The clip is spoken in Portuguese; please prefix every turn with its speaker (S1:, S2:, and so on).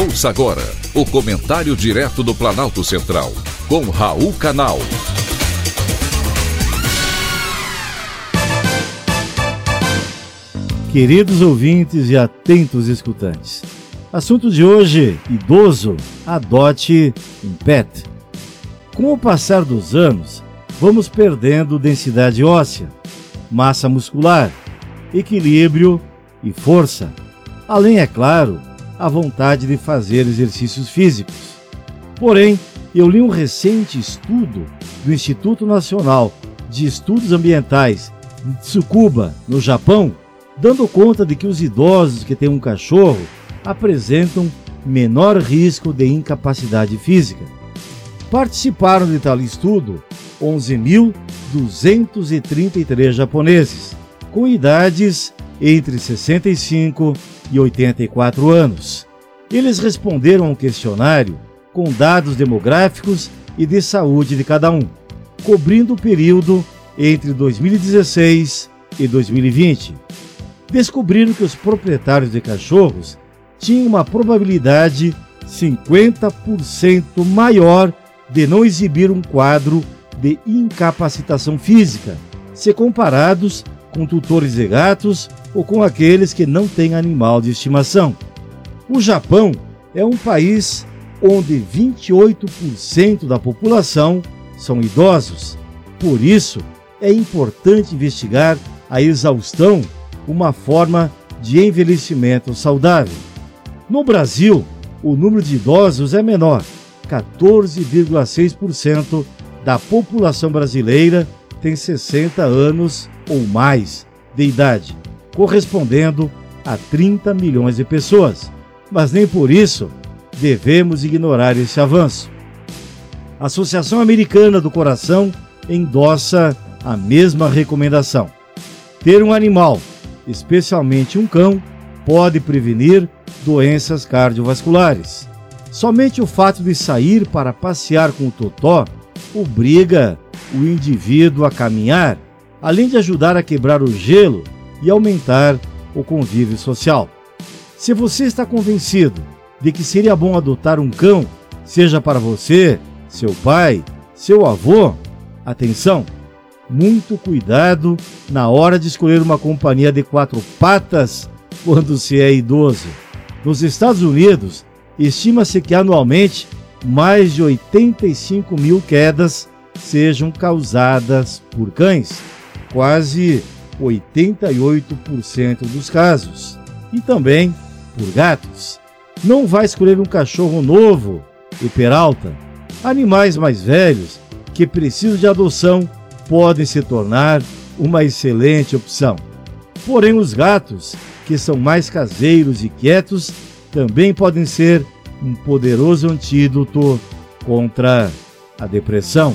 S1: Ouça agora o comentário direto do Planalto Central, com Raul Canal.
S2: Queridos ouvintes e atentos escutantes, assunto de hoje: idoso, adote um pet. Com o passar dos anos, vamos perdendo densidade óssea, massa muscular, equilíbrio e força. Além, é claro, a vontade de fazer exercícios físicos. Porém, eu li um recente estudo do Instituto Nacional de Estudos Ambientais de Tsukuba, no Japão, dando conta de que os idosos que têm um cachorro apresentam menor risco de incapacidade física. Participaram de tal estudo 11.233 japoneses, com idades entre 65 e 84 anos. Eles responderam a um questionário com dados demográficos e de saúde de cada um, cobrindo o período entre 2016 e 2020. Descobriram que os proprietários de cachorros tinham uma probabilidade 50% maior de não exibir um quadro de incapacitação física, se comparados com tutores de gatos ou com aqueles que não têm animal de estimação. O Japão é um país onde 28% da população são idosos. Por isso, é importante investigar a exaustão, uma forma de envelhecimento saudável. No Brasil, o número de idosos é menor, 14,6% da população brasileira tem 60 anos ou mais de idade, correspondendo a 30 milhões de pessoas. Mas nem por isso devemos ignorar esse avanço. A Associação Americana do Coração endossa a mesma recomendação. Ter um animal, especialmente um cão, pode prevenir doenças cardiovasculares. Somente o fato de sair para passear com o totó obriga o indivíduo a caminhar, além de ajudar a quebrar o gelo e aumentar o convívio social. Se você está convencido de que seria bom adotar um cão, seja para você, seu pai, seu avô, atenção! Muito cuidado na hora de escolher uma companhia de quatro patas quando se é idoso. Nos Estados Unidos, estima-se que anualmente mais de 85 mil quedas sejam causadas por cães, quase 88% dos casos, e também por gatos. Não vai escolher um cachorro novo e peralta. Animais mais velhos que precisam de adoção podem se tornar uma excelente opção. Porém, os gatos, que são mais caseiros e quietos, também podem ser um poderoso antídoto contra a depressão.